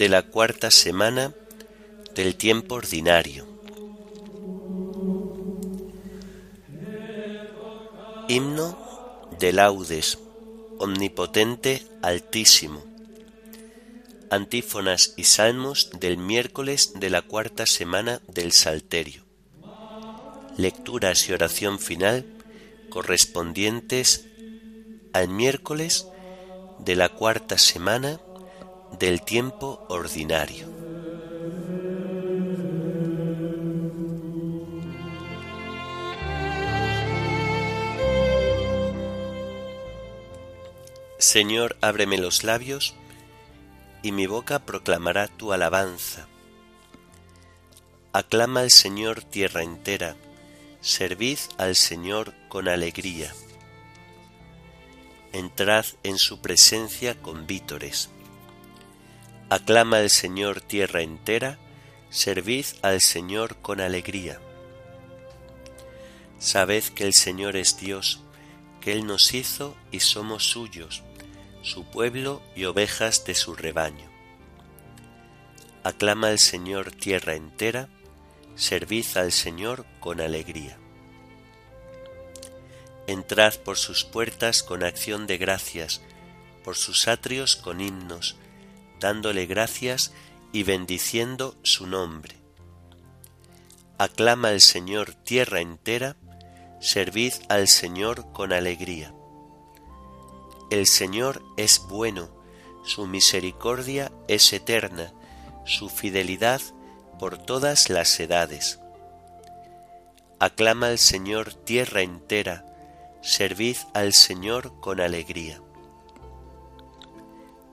de la cuarta semana del tiempo ordinario. Himno de laudes, omnipotente, altísimo. Antífonas y salmos del miércoles de la cuarta semana del Salterio. Lecturas y oración final correspondientes al miércoles de la cuarta semana del tiempo ordinario. Señor, ábreme los labios, y mi boca proclamará tu alabanza. Aclama al Señor tierra entera, servid al Señor con alegría. Entrad en su presencia con vítores. Aclama al Señor tierra entera, servid al Señor con alegría. Sabed que el Señor es Dios, que Él nos hizo y somos suyos su pueblo y ovejas de su rebaño. Aclama al Señor tierra entera, servid al Señor con alegría. Entrad por sus puertas con acción de gracias, por sus atrios con himnos, dándole gracias y bendiciendo su nombre. Aclama al Señor tierra entera, servid al Señor con alegría. El Señor es bueno, su misericordia es eterna, su fidelidad por todas las edades. Aclama al Señor tierra entera, servid al Señor con alegría.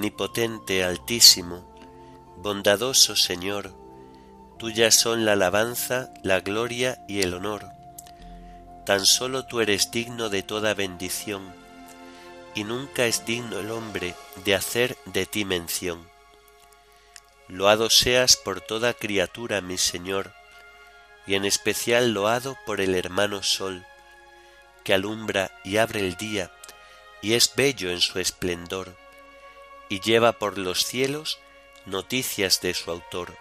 Omnipotente, altísimo, bondadoso Señor, tuyas son la alabanza, la gloria y el honor. Tan solo tú eres digno de toda bendición y nunca es digno el hombre de hacer de ti mención. Loado seas por toda criatura, mi Señor, y en especial loado por el hermano Sol, que alumbra y abre el día, y es bello en su esplendor, y lleva por los cielos noticias de su autor.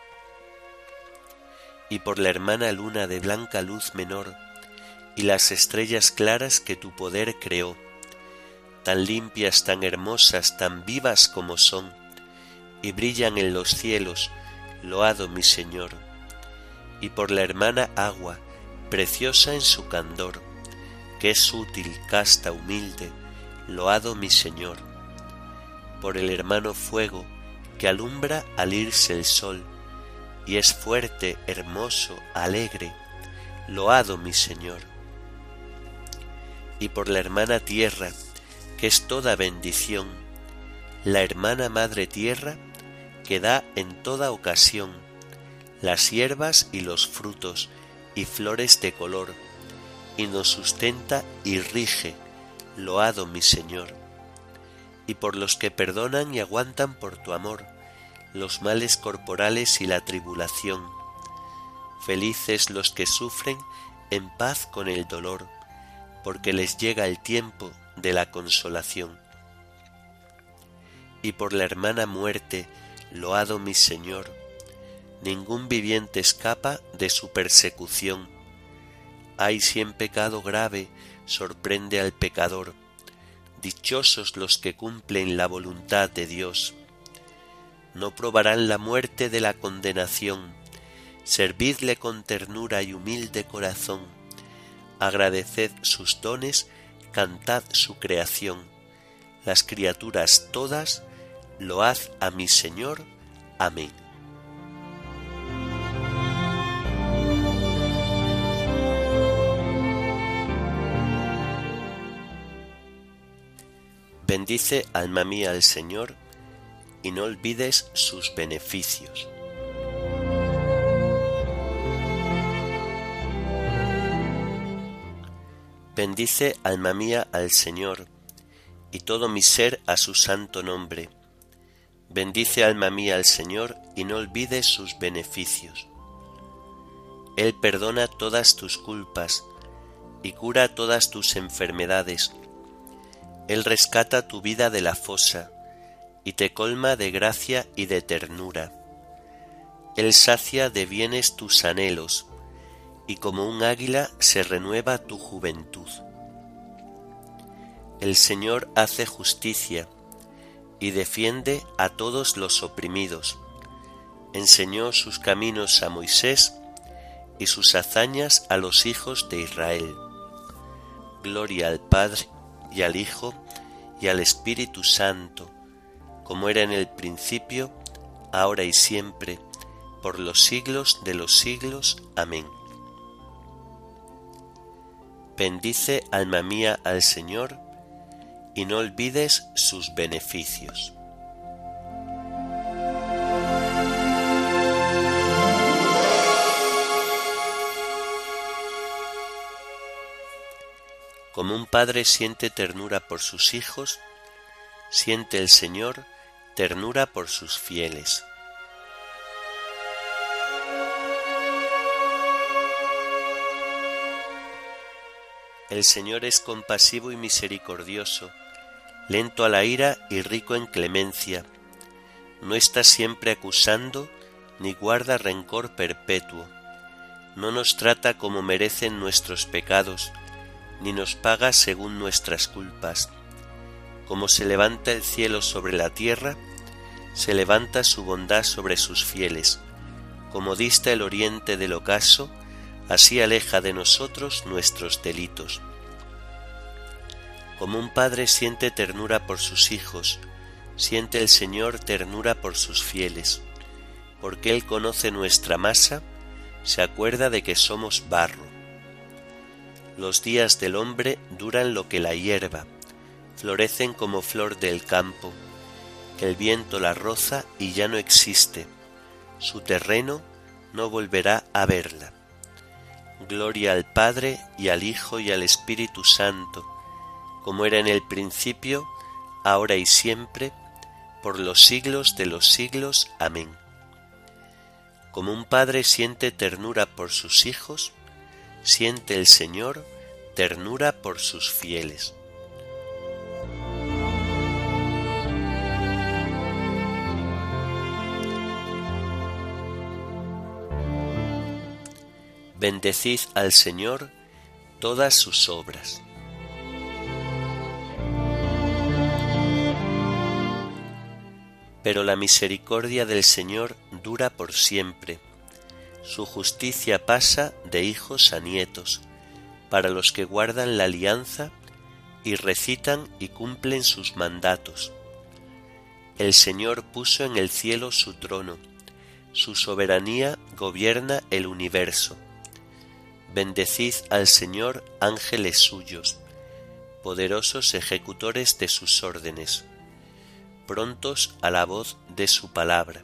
Y por la hermana luna de blanca luz menor, y las estrellas claras que tu poder creó, tan limpias, tan hermosas, tan vivas como son, y brillan en los cielos, loado mi Señor, y por la hermana agua, preciosa en su candor, que es útil, casta, humilde, loado mi Señor, por el hermano fuego, que alumbra al irse el sol, y es fuerte, hermoso, alegre, loado mi Señor, y por la hermana tierra, que es toda bendición, la hermana Madre Tierra, que da en toda ocasión las hierbas y los frutos y flores de color, y nos sustenta y rige, loado mi Señor, y por los que perdonan y aguantan por tu amor los males corporales y la tribulación. Felices los que sufren en paz con el dolor, porque les llega el tiempo de la consolación. Y por la hermana muerte, loado mi Señor, ningún viviente escapa de su persecución. Hay si en pecado grave sorprende al pecador, dichosos los que cumplen la voluntad de Dios. No probarán la muerte de la condenación, servidle con ternura y humilde corazón, agradeced sus dones cantad su creación, las criaturas todas, load a mi Señor. Amén. Bendice alma mía al Señor y no olvides sus beneficios. Bendice alma mía al Señor y todo mi ser a su santo nombre. Bendice alma mía al Señor y no olvides sus beneficios. Él perdona todas tus culpas y cura todas tus enfermedades. Él rescata tu vida de la fosa y te colma de gracia y de ternura. Él sacia de bienes tus anhelos y como un águila se renueva tu juventud. El Señor hace justicia y defiende a todos los oprimidos. Enseñó sus caminos a Moisés y sus hazañas a los hijos de Israel. Gloria al Padre y al Hijo y al Espíritu Santo, como era en el principio, ahora y siempre, por los siglos de los siglos. Amén. Bendice alma mía al Señor, y no olvides sus beneficios. Como un padre siente ternura por sus hijos, siente el Señor ternura por sus fieles. El Señor es compasivo y misericordioso, lento a la ira y rico en clemencia. No está siempre acusando ni guarda rencor perpetuo. No nos trata como merecen nuestros pecados, ni nos paga según nuestras culpas. Como se levanta el cielo sobre la tierra, se levanta su bondad sobre sus fieles. Como dista el oriente del ocaso, así aleja de nosotros nuestros delitos. Como un padre siente ternura por sus hijos, siente el Señor ternura por sus fieles, porque Él conoce nuestra masa, se acuerda de que somos barro. Los días del hombre duran lo que la hierba, florecen como flor del campo, el viento la roza y ya no existe, su terreno no volverá a verla. Gloria al Padre y al Hijo y al Espíritu Santo, como era en el principio, ahora y siempre, por los siglos de los siglos. Amén. Como un padre siente ternura por sus hijos, siente el Señor ternura por sus fieles. Bendecid al Señor todas sus obras. Pero la misericordia del Señor dura por siempre. Su justicia pasa de hijos a nietos, para los que guardan la alianza y recitan y cumplen sus mandatos. El Señor puso en el cielo su trono, su soberanía gobierna el universo Bendecid al Señor ángeles suyos, poderosos ejecutores de sus órdenes, prontos a la voz de su palabra.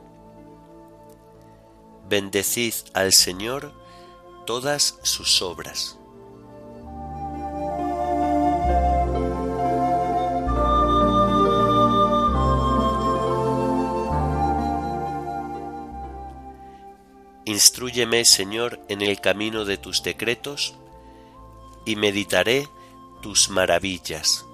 Bendecid al Señor todas sus obras. Instrúyeme, Señor, en el camino de tus decretos, y meditaré tus maravillas.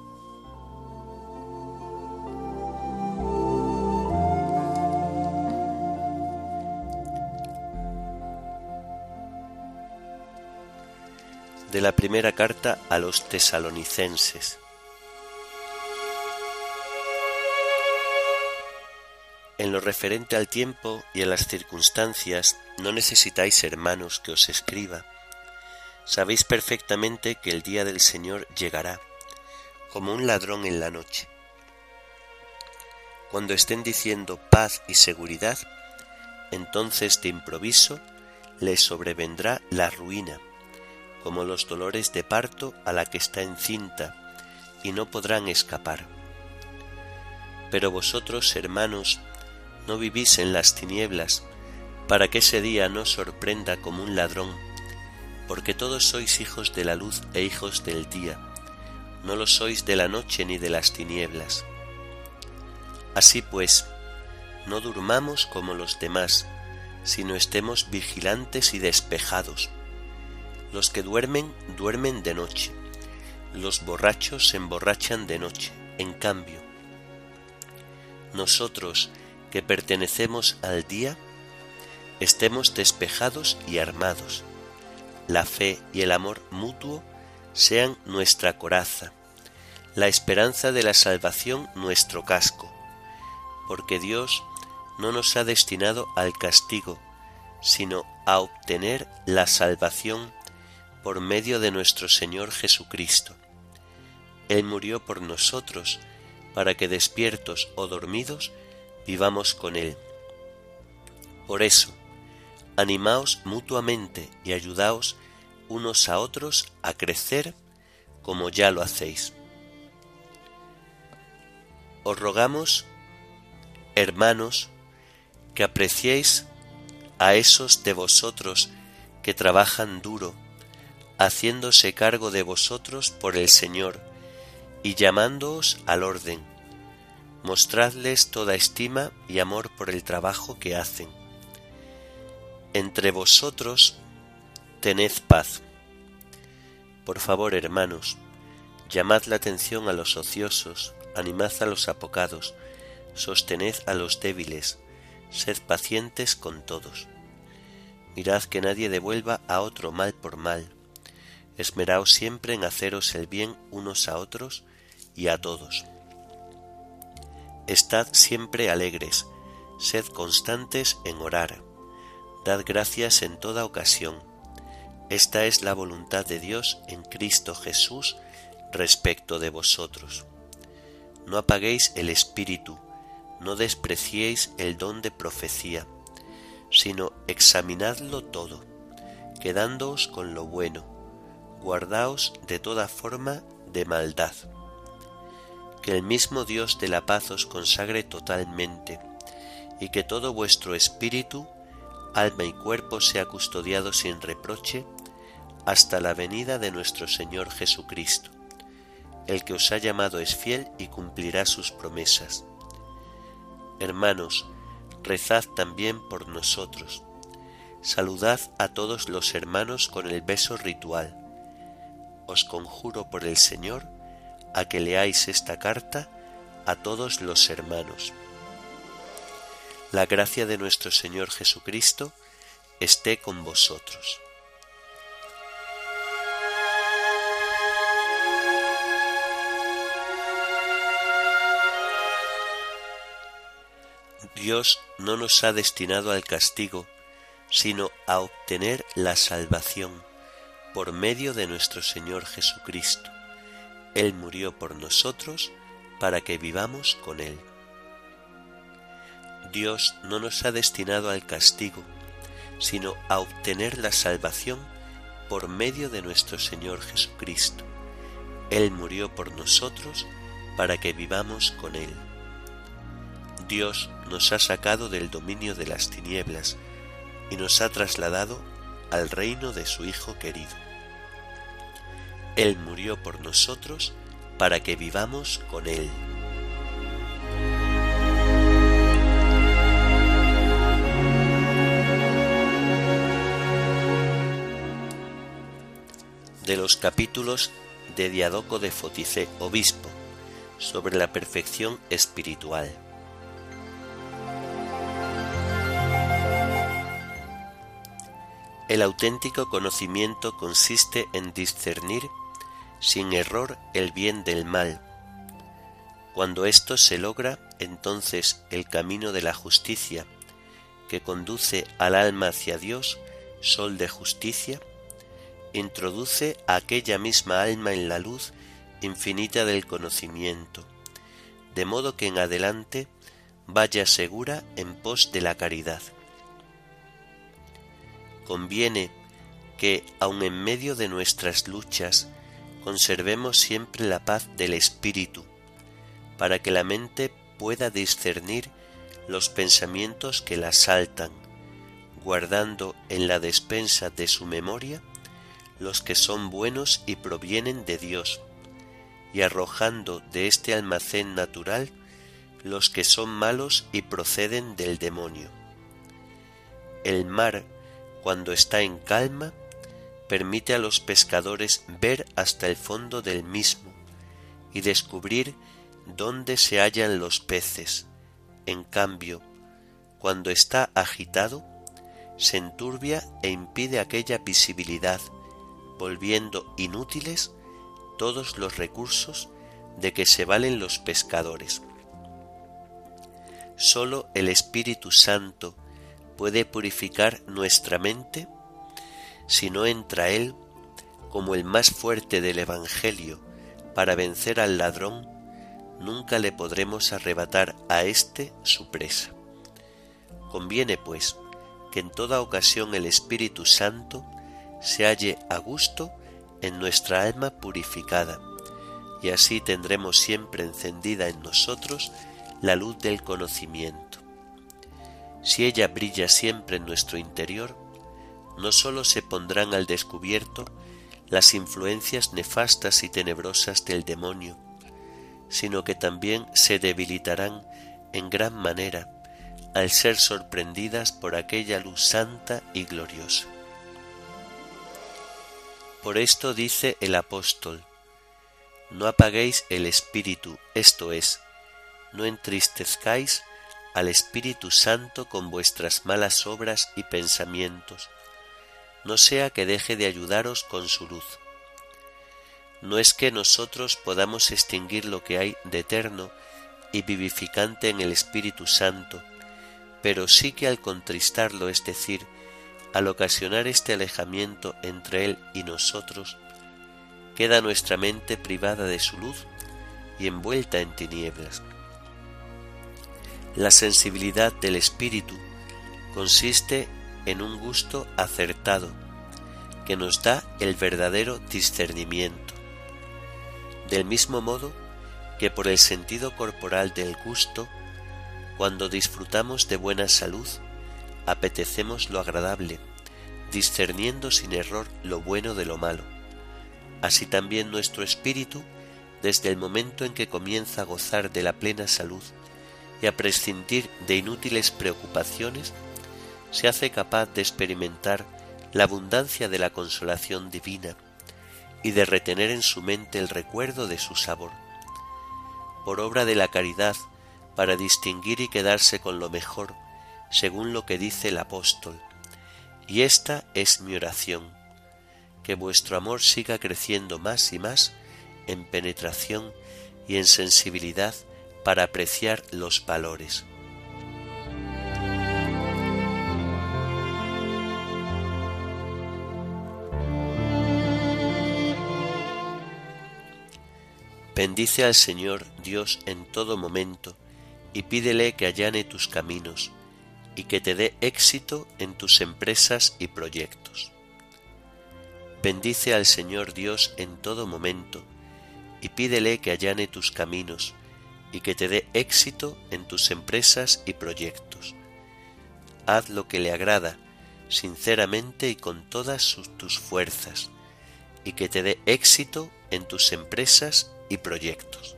De la primera carta a los tesalonicenses. En lo referente al tiempo y a las circunstancias, no necesitáis, hermanos, que os escriba. Sabéis perfectamente que el día del Señor llegará, como un ladrón en la noche. Cuando estén diciendo paz y seguridad, entonces de improviso les sobrevendrá la ruina, como los dolores de parto a la que está encinta, y no podrán escapar. Pero vosotros, hermanos, no vivís en las tinieblas, para que ese día no sorprenda como un ladrón, porque todos sois hijos de la luz e hijos del día, no lo sois de la noche ni de las tinieblas. Así pues, no durmamos como los demás, sino estemos vigilantes y despejados. Los que duermen, duermen de noche, los borrachos se emborrachan de noche. En cambio, nosotros que pertenecemos al día, estemos despejados y armados. La fe y el amor mutuo sean nuestra coraza, la esperanza de la salvación nuestro casco, porque Dios no nos ha destinado al castigo, sino a obtener la salvación por medio de nuestro Señor Jesucristo. Él murió por nosotros, para que despiertos o dormidos vivamos con Él. Por eso, animaos mutuamente y ayudaos unos a otros a crecer como ya lo hacéis. Os rogamos, hermanos, que apreciéis a esos de vosotros que trabajan duro, haciéndose cargo de vosotros por el Señor y llamándoos al orden. Mostradles toda estima y amor por el trabajo que hacen. Entre vosotros tened paz. Por favor, hermanos, llamad la atención a los ociosos, animad a los apocados, sostened a los débiles, sed pacientes con todos. Mirad que nadie devuelva a otro mal por mal. Esmeraos siempre en haceros el bien unos a otros y a todos. Estad siempre alegres, sed constantes en orar, dad gracias en toda ocasión. Esta es la voluntad de Dios en Cristo Jesús respecto de vosotros. No apaguéis el espíritu, no despreciéis el don de profecía, sino examinadlo todo, quedándoos con lo bueno, guardaos de toda forma de maldad. Que el mismo Dios de la paz os consagre totalmente, y que todo vuestro espíritu, alma y cuerpo sea custodiado sin reproche hasta la venida de nuestro Señor Jesucristo. El que os ha llamado es fiel y cumplirá sus promesas Hermanos, rezad también por nosotros. Saludad a todos los hermanos con el beso ritual. Os conjuro por el Señor a que leáis esta carta a todos los hermanos. La gracia de nuestro Señor Jesucristo esté con vosotros. Dios no nos ha destinado al castigo, sino a obtener la salvación por medio de nuestro Señor Jesucristo. Él murió por nosotros para que vivamos con Él. Dios no nos ha destinado al castigo, sino a obtener la salvación por medio de nuestro Señor Jesucristo. Él murió por nosotros para que vivamos con Él. Dios nos ha sacado del dominio de las tinieblas y nos ha trasladado al reino de su Hijo querido. Él murió por nosotros para que vivamos con Él. De los capítulos de Diadoco de Fotice, obispo, sobre la perfección espiritual. El auténtico conocimiento consiste en discernir sin error el bien del mal. Cuando esto se logra, entonces el camino de la justicia, que conduce al alma hacia Dios, sol de justicia, introduce a aquella misma alma en la luz infinita del conocimiento, de modo que en adelante vaya segura en pos de la caridad conviene que, aun en medio de nuestras luchas, conservemos siempre la paz del espíritu, para que la mente pueda discernir los pensamientos que la asaltan, guardando en la despensa de su memoria los que son buenos y provienen de Dios, y arrojando de este almacén natural los que son malos y proceden del demonio. El mar cuando está en calma, permite a los pescadores ver hasta el fondo del mismo y descubrir dónde se hallan los peces. En cambio, cuando está agitado, se enturbia e impide aquella visibilidad, volviendo inútiles todos los recursos de que se valen los pescadores. Sólo el Espíritu Santo puede purificar nuestra mente si no entra Él como el más fuerte del Evangelio para vencer al ladrón, nunca le podremos arrebatar a éste su presa. Conviene, pues, que en toda ocasión el Espíritu Santo se halle a gusto en nuestra alma purificada, y así tendremos siempre encendida en nosotros la luz del conocimiento. Si ella brilla siempre en nuestro interior, no sólo se pondrán al descubierto las influencias nefastas y tenebrosas del demonio, sino que también se debilitarán en gran manera al ser sorprendidas por aquella luz santa y gloriosa. Por esto dice el apóstol, no apaguéis el espíritu, esto es, no entristezcáis al Espíritu Santo con vuestras malas obras y pensamientos, no sea que deje de ayudaros con su luz. No es que nosotros podamos extinguir lo que hay de eterno y vivificante en el Espíritu Santo, pero sí que al contristarlo, es decir, al ocasionar este alejamiento entre Él y nosotros, queda nuestra mente privada de su luz y envuelta en tinieblas. La sensibilidad del espíritu consiste en un gusto acertado que nos da el verdadero discernimiento. Del mismo modo que por el sentido corporal del gusto, cuando disfrutamos de buena salud, apetecemos lo agradable, discerniendo sin error lo bueno de lo malo. Así también nuestro espíritu, desde el momento en que comienza a gozar de la plena salud, y a prescindir de inútiles preocupaciones, se hace capaz de experimentar la abundancia de la consolación divina y de retener en su mente el recuerdo de su sabor. Por obra de la caridad, para distinguir y quedarse con lo mejor, según lo que dice el apóstol. Y esta es mi oración, que vuestro amor siga creciendo más y más en penetración y en sensibilidad para apreciar los valores. Bendice al Señor Dios en todo momento y pídele que allane tus caminos y que te dé éxito en tus empresas y proyectos. Bendice al Señor Dios en todo momento y pídele que allane tus caminos y que te dé éxito en tus empresas y proyectos. Haz lo que le agrada, sinceramente y con todas tus fuerzas, y que te dé éxito en tus empresas y proyectos.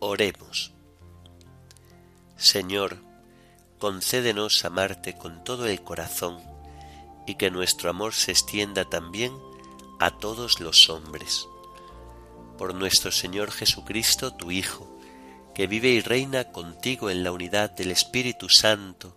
Oremos. Señor, concédenos amarte con todo el corazón y que nuestro amor se extienda también a todos los hombres. Por nuestro Señor Jesucristo, tu Hijo, que vive y reina contigo en la unidad del Espíritu Santo,